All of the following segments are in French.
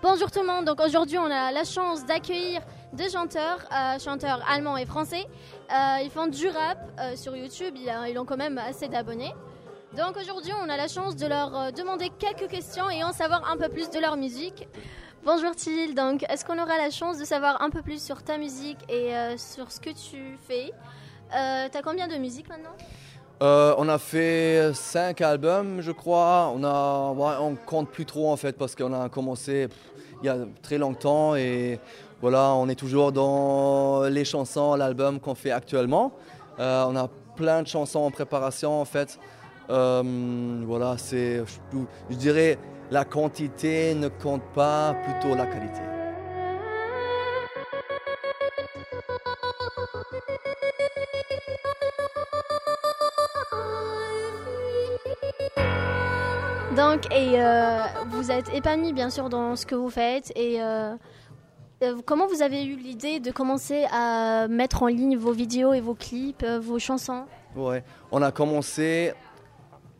Bonjour tout le monde, donc aujourd'hui on a la chance d'accueillir deux chanteurs, euh, chanteurs allemands et français. Euh, ils font du rap euh, sur YouTube, ils, ont quand même assez d'abonnés. Donc aujourd'hui on a la chance de leur demander quelques questions et en savoir un peu plus de leur musique. Bonjour Thiel, donc est-ce qu'on aura la chance de savoir un peu plus sur ta musique et sur ce que tu fais? T'as combien de musiques maintenant? Euh, on a fait cinq albums, je crois. On a, on compte plus trop en fait parce qu'on a commencé il y a très longtemps et voilà, on est toujours dans les chansons, l'album qu'on fait actuellement. Euh, on a plein de chansons en préparation en fait. Euh, voilà, c'est, je, je dirais, la quantité ne compte pas, plutôt la qualité. Donc, et euh, vous êtes épanoui bien sûr dans ce que vous faites. Et euh, euh, comment vous avez eu l'idée de commencer à mettre en ligne vos vidéos et vos clips, euh, vos chansons? Ouais, on a commencé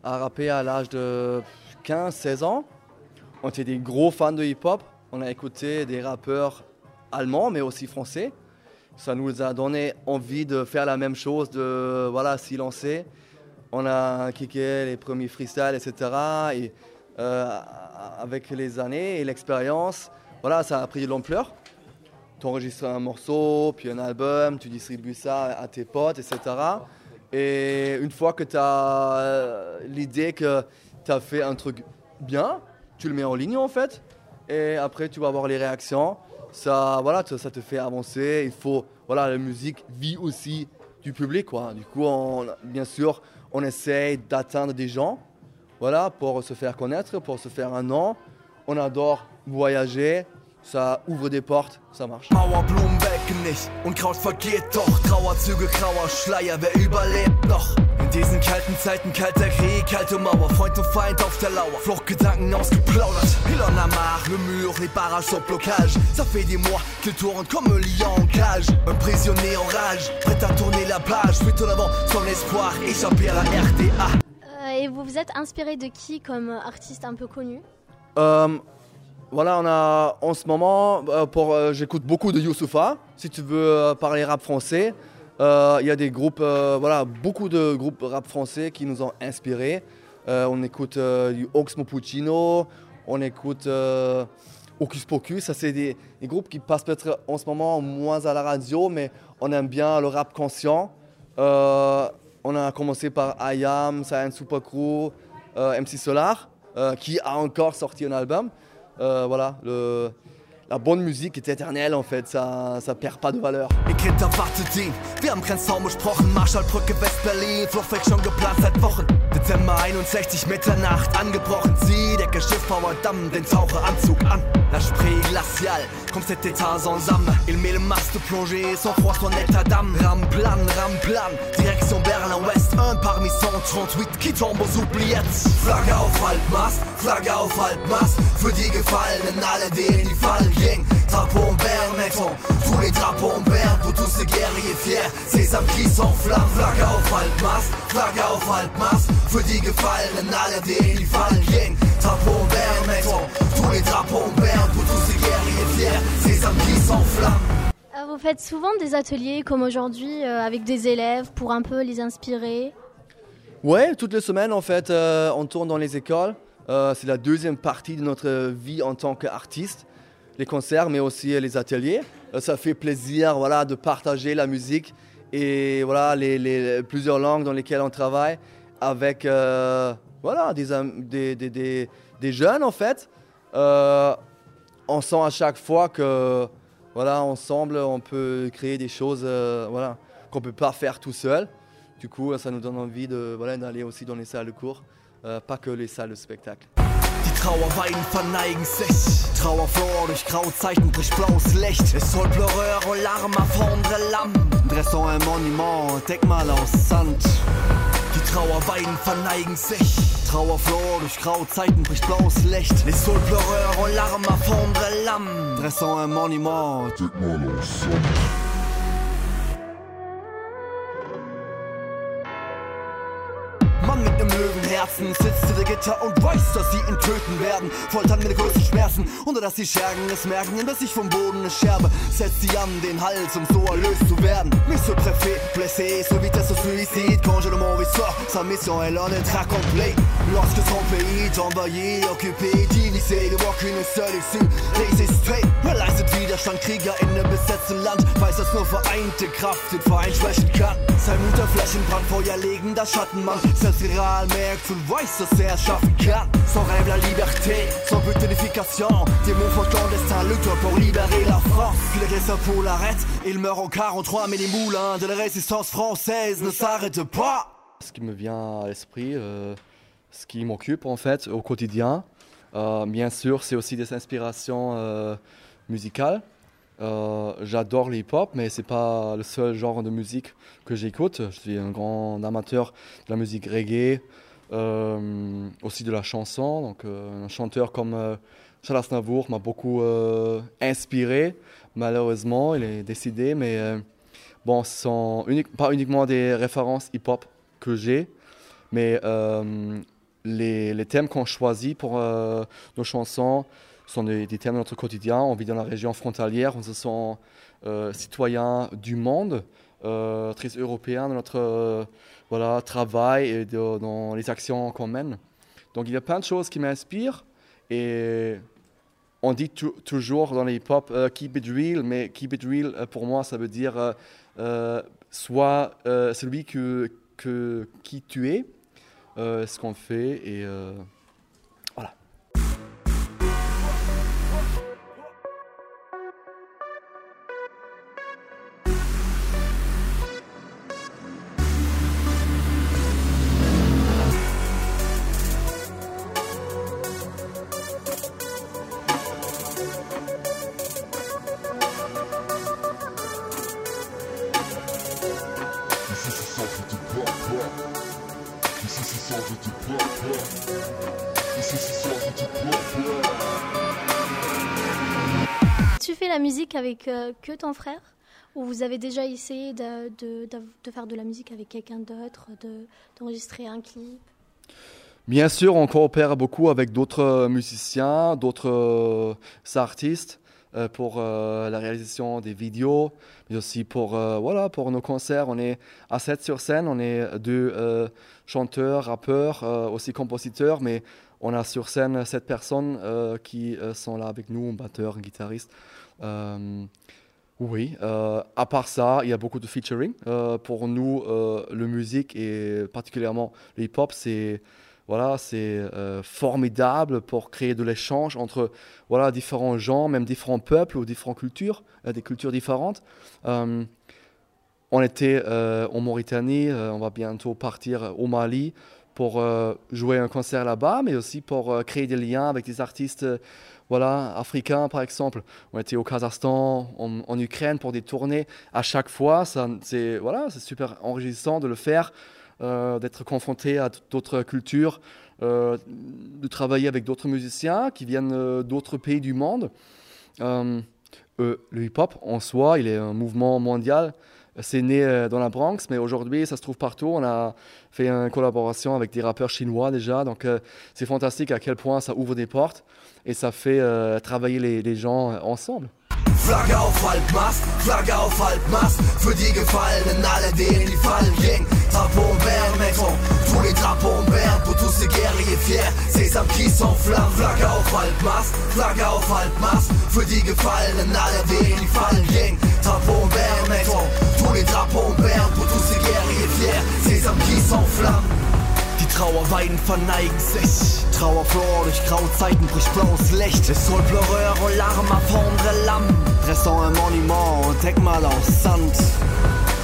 à rapper à l'âge de 15-16 ans. On était des gros fans de hip-hop. On a écouté des rappeurs allemands, mais aussi français. Ça nous a donné envie de faire la même chose, de voilà, s'y lancer. On a kické les premiers freestyles, etc. Et euh, avec les années et l'expérience, voilà, ça a pris de l'ampleur. Tu enregistres un morceau, puis un album, tu distribues ça à tes potes, etc. Et une fois que tu as l'idée que tu as fait un truc bien, tu le mets en ligne en fait. Et après, tu vas voir les réactions. Ça, voilà, ça te fait avancer. Il faut, voilà, la musique vit aussi du public, quoi. Du coup, bien sûr, on essaye d'atteindre des gens, voilà, pour se faire connaître, pour se faire un nom. On adore voyager. Ça ouvre des portes, ça marche. Mauerblumen welken nicht und Kraut vergeht doch. Trauerzüge, grauer Schleier, wer überlebt noch? In diesen kalten Zeiten, kalter Krieg, kalte Mauer, Freund und Feind auf der Lauer, Fluchtgedanken ausgeplaudert. Il en a marre, le mur, les barrages sur blocage. Ça fait des mois qu'il tourne comme un lion en cage. Un prisonnier en rage, prêt à tourner la page. Fuite en avant, son espoir, échapper à la RDA. Euh, Et vous vous êtes inspiré de qui comme artiste un peu connu? Euh, voilà, on a en ce moment, euh, euh, j'écoute beaucoup de Youssoufa. Si tu veux euh, parler rap français, il y a des groupes, voilà, beaucoup de groupes rap français qui nous ont inspirés. On écoute du Oxmo Puccino, on écoute Hocus Pocus. Ça, c'est des, groupes qui passent peut-être en ce moment moins à la radio, mais on aime bien le rap conscient. On a commencé par IAM, Super Crew, euh, MC Solar, qui a encore sorti un album. Euh, voilà, le- la bonne musique est éternelle en fait, ça ça perd pas de valeur. Ihr Kind erwartet ihn. Wir haben keinen Zaun besprochen. Marschallbrücke West-Berlin. Fluchtweg schon geplant seit Wochen. Dezember 61, Mitternacht. Angebrochen. Zieh Decke, Schiffbauer, Damm. Den Taucheranzug an. La spree glaciale. Comme cet état ensemble. Il met le masque de plongée. Sans froid, son état d'âme. Ramplan, ramplan. Direction Berlin-Ouest. Un parmi 138 qui tombe aux oubliettes. Flagge auf Halbmast. Flagge auf Halbmast. Für die Gefallenen, alle denen die Fallen gingen. Drapeau en berne, mettons tous les drapeaux en berne pour tous ces guerriers fiers. Ces âmes qui s'enflamment, Flagge auf Halbmast, Flagge auf Halbmast. Für die Gefallenen, alle denen die Fallen gingen. Drapeau en berne, mettons tous les drapeaux en berne pour tous ces guerriers fiers. Ces âmes qui s'enflamment. Vous faites souvent des ateliers comme aujourd'hui euh, avec des élèves pour un peu les inspirer? Ouais, toutes les semaines en fait, euh, on tourne dans les écoles. Euh, c'est la deuxième partie de notre vie en tant qu'artiste, les concerts, mais aussi euh, les ateliers. Euh, ça fait plaisir, voilà, de partager la musique et voilà les, plusieurs langues dans lesquelles on travaille avec euh, voilà des, jeunes en fait. On sent à chaque fois que voilà ensemble on peut créer des choses voilà qu'on peut pas faire tout seul. Du coup, ça nous donne envie de, voilà, d'aller aussi dans les salles de cours, pas que les salles de spectacle. Die Trauerweiden verneigen sich. Trauerflor durch Grauzeiten bricht blaues Licht. Es soll pleureur und larme fondre l'âme. Dressons un monument, Denkmal aus Sand. Die Trauerweiden verneigen sich. Trauerflor durch Grauzeiten bricht blaues Licht. Les sols pleureur und larme fondre l'âme. Dressons un monument, Denkmal aus Sand. Herzen, sitzt hinter Gitter und weiß, dass sie ihn töten werden. Foltern mit größten Schmerzen, ohne dass die Schergen es merken, dass ich vom Boden eine Scherbe. Setzt sie an den Hals, um so erlöst zu werden. Monsieur Préfet, blessé, so à ce suicide. Quand je le m'en sa mission elle en est complet. Lorsque son pays est envahi, occupé, divisé, ne voit qu'une seule issue, résister. Widerstand, Krieger in einem besetzten Land, weiß, dass nur vereinte Kraft den Verein schwächen kann. Sein Mut auf Flächenbrand, Feuer legen, das Schattenmann, selbst real merkt und weiß, dass er es schaffen kann. Son rêve, la liberté, son but, l'unification. Des mouvements clandestins luttent pour libérer la France. Puis les Gestapo l'arrête, il meurt en 43, mais les moulins de la résistance française ne s'arrêtent pas. Ce qui me vient à l'esprit, euh, ce qui m'occupe en fait au quotidien, euh, bien sûr, c'est aussi des inspirations euh, musicales. Euh, J'adore le hip-hop, mais c'est pas le seul genre de musique que j'écoute. Je suis un grand amateur de la musique reggae, euh, aussi de la chanson. Donc, euh, un chanteur comme euh, Charles Aznavour m'a beaucoup inspiré. Malheureusement, il est décédé, mais bon, ce sont pas uniquement des références hip-hop que j'ai, mais les, thèmes qu'on choisit pour nos chansons sont des, thèmes de notre quotidien. On vit dans la région frontalière, on se sent euh, citoyen du monde, euh, très européen dans notre euh, voilà, travail et dans les actions qu'on mène. Donc il y a plein de choses qui m'inspirent et on dit tou- toujours dans les hip-hop euh, keep it real, mais keep it real pour moi ça veut dire euh, celui que, qui tu es, ce qu'on fait et la musique avec euh, que ton frère? Ou vous avez déjà essayé de, faire de la musique avec quelqu'un d'autre, de- d'enregistrer un clip? Bien sûr, on coopère beaucoup avec d'autres euh, musiciens, d'autres euh, artistes pour la réalisation des vidéos, mais aussi pour, voilà, pour nos concerts. On est à 7 sur scène, on est deux chanteurs, rappeurs, aussi compositeurs, mais on a sur scène sept personnes qui sont là avec nous, un batteur, un guitariste. Euh, oui, euh, à part ça, il y a beaucoup de featuring. Euh, pour nous, le musique et particulièrement le hip-hop, c'est voilà, c'est formidable pour créer de l'échange entre voilà, différents gens, même différents peuples ou différentes cultures, des cultures différentes. On était en Mauritanie, on va bientôt partir au Mali pour euh, jouer un concert là-bas, mais aussi pour euh, créer des liens avec des artistes euh, voilà, africains, par exemple. On était au Kazakhstan, en, Ukraine pour des tournées. À chaque fois, c'est voilà, super enrichissant de le faire, d'être confronté à d'autres cultures, de travailler avec d'autres musiciens qui viennent d'autres pays du monde. Le hip-hop, en soi, il est un mouvement mondial. C'est né euh, dans la Bronx, mais aujourd'hui, ça se trouve partout. On a fait une collaboration avec des rappeurs chinois déjà. Donc, euh, c'est fantastique à quel point ça ouvre des portes et ça fait euh, travailler les, gens ensemble. Für die alle die Fallen les drapeaux en berne Pour tous ces guerriers fiers, ces âmes qui s'enflamment Flagge auf Halbmast, Flagge auf Halbmast Für die Gefallenen, alle denen die Fallen gingen Drapeau en berne, mettons tous les drapeaux en berne Pour tous ces guerriers fiers, ces âmes qui s'enflamment Die Trauerweiden verneigen sich. Trauerflor durch graue Zeiten bricht blaues Licht. Les sols pleureurs aux larmes à fondre l'âme. Dressant un monument, Denkmal aus Sand.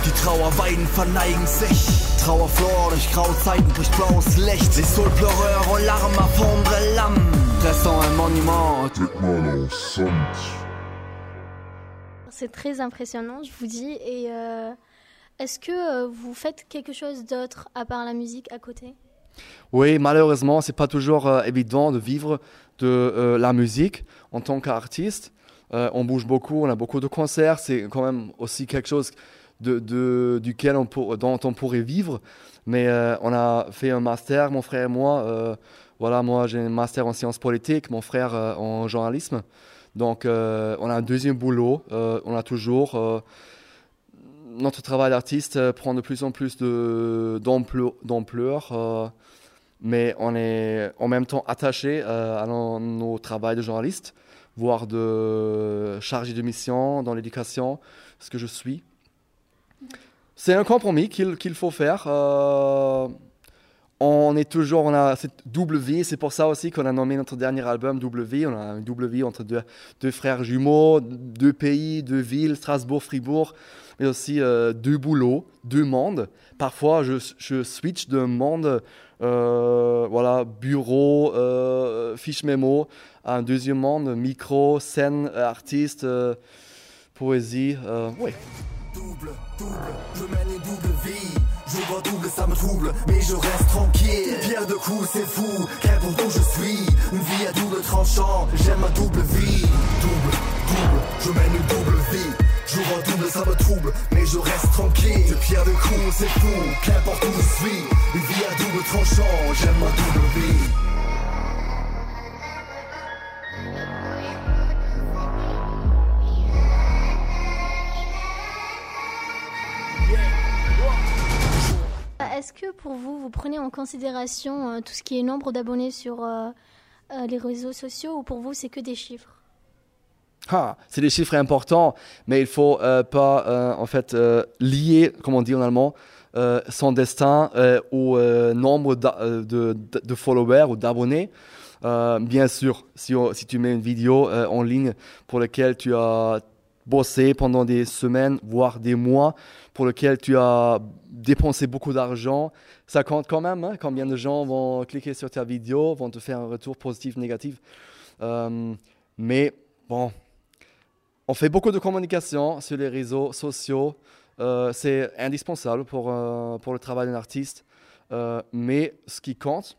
Die Trauerweiden verneigen sich. Trauerflor durch graue Zeiten bricht blaues Licht. Les sols pleureurs aux larmes à fondre l'âme. Dressant un monument, Take mal ensemble. C'est très impressionnant, je vous dis. Et euh, est-ce que euh, vous faites quelque chose d'autre à part la musique à côté? Oui, malheureusement, c'est pas toujours euh, évident de vivre de euh, la musique en tant qu'artiste. Euh, on bouge beaucoup, on a beaucoup de concerts. C'est quand même aussi quelque chose duquel on pour- dont on pourrait vivre. Mais euh, on a fait un master, mon frère et moi. euh, voilà, moi j'ai un master en sciences politiques, mon frère euh, en journalisme. Donc on a un deuxième boulot. on a toujours notre travail d'artiste prend de plus en plus d'ampleur, mais on est en même temps attaché à nos, nos travail de journaliste, voire de chargé de mission dans l'éducation, ce que je suis. C'est un compromis qu'il faut faire. euh, on est toujours, on a cette double vie, c'est pour ça aussi qu'on a nommé notre dernier album Double Vie. On a une double vie entre deux, frères jumeaux, deux pays, deux villes, Strasbourg, Fribourg, mais aussi euh, deux boulots, deux mondes. Parfois, je, switch d'un monde, euh, voilà, bureau, fiche mémo, à un deuxième monde, micro, scène, artiste, poésie. oui. Double, double, je mène une double vie. Je vois double, ça me trouble, mais je reste tranquille. Pierre de coups, c'est fou, qu'importe où je suis. Une vie à double tranchant, j'aime ma double vie. Double, double, je mène une double vie. Je vois double, ça me trouble, mais je reste tranquille. Une pierre de coups, c'est fou, qu'importe où je suis. Une vie à double tranchant, j'aime ma double vie. Que pour vous, vous prenez en considération euh, tout ce qui est nombre d'abonnés sur euh, euh, les réseaux sociaux ou pour vous, c'est que des chiffres? Ah, c'est des chiffres importants, mais il faut euh, pas en fait lier, comme on dit en allemand, son destin au nombre de, followers ou d'abonnés. Bien sûr, si, tu mets une vidéo en ligne pour laquelle tu as bossé pendant des semaines, voire des mois, pour lequel tu as dépensé beaucoup d'argent, ça compte quand même. hein, combien de gens vont cliquer sur ta vidéo, vont te faire un retour positif, négatif? Euh, mais bon, on fait beaucoup de communication sur les réseaux sociaux. Euh, c'est indispensable pour, euh, pour le travail d'un artiste. Mais ce qui compte,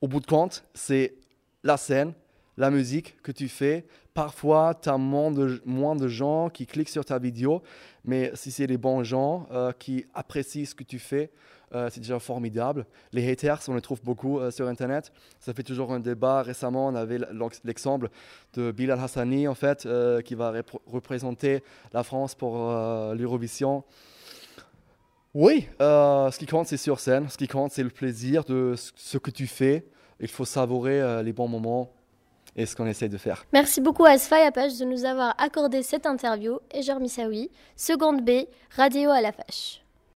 au bout de compte, c'est la scène, la musique que tu fais. Parfois, tu as moins de, gens qui cliquent sur ta vidéo, mais si c'est les bons gens euh, qui apprécient ce que tu fais, euh, c'est déjà formidable. Les haters, on les trouve beaucoup euh, sur Internet. Ça fait toujours un débat. Récemment, on avait l'ex- l'exemple de Bilal Hassani, en fait, qui va repr- représenter la France pour l'Eurovision. Oui, ce qui compte, c'est sur scène. Ce qui compte, c'est le plaisir de ce- que tu fais. Il faut savourer les bons moments et ce qu'on essaie de faire. Merci beaucoup à Sfai Apache de nous avoir accordé cette interview et Jeremy Saoui, seconde B, radio à la fâche.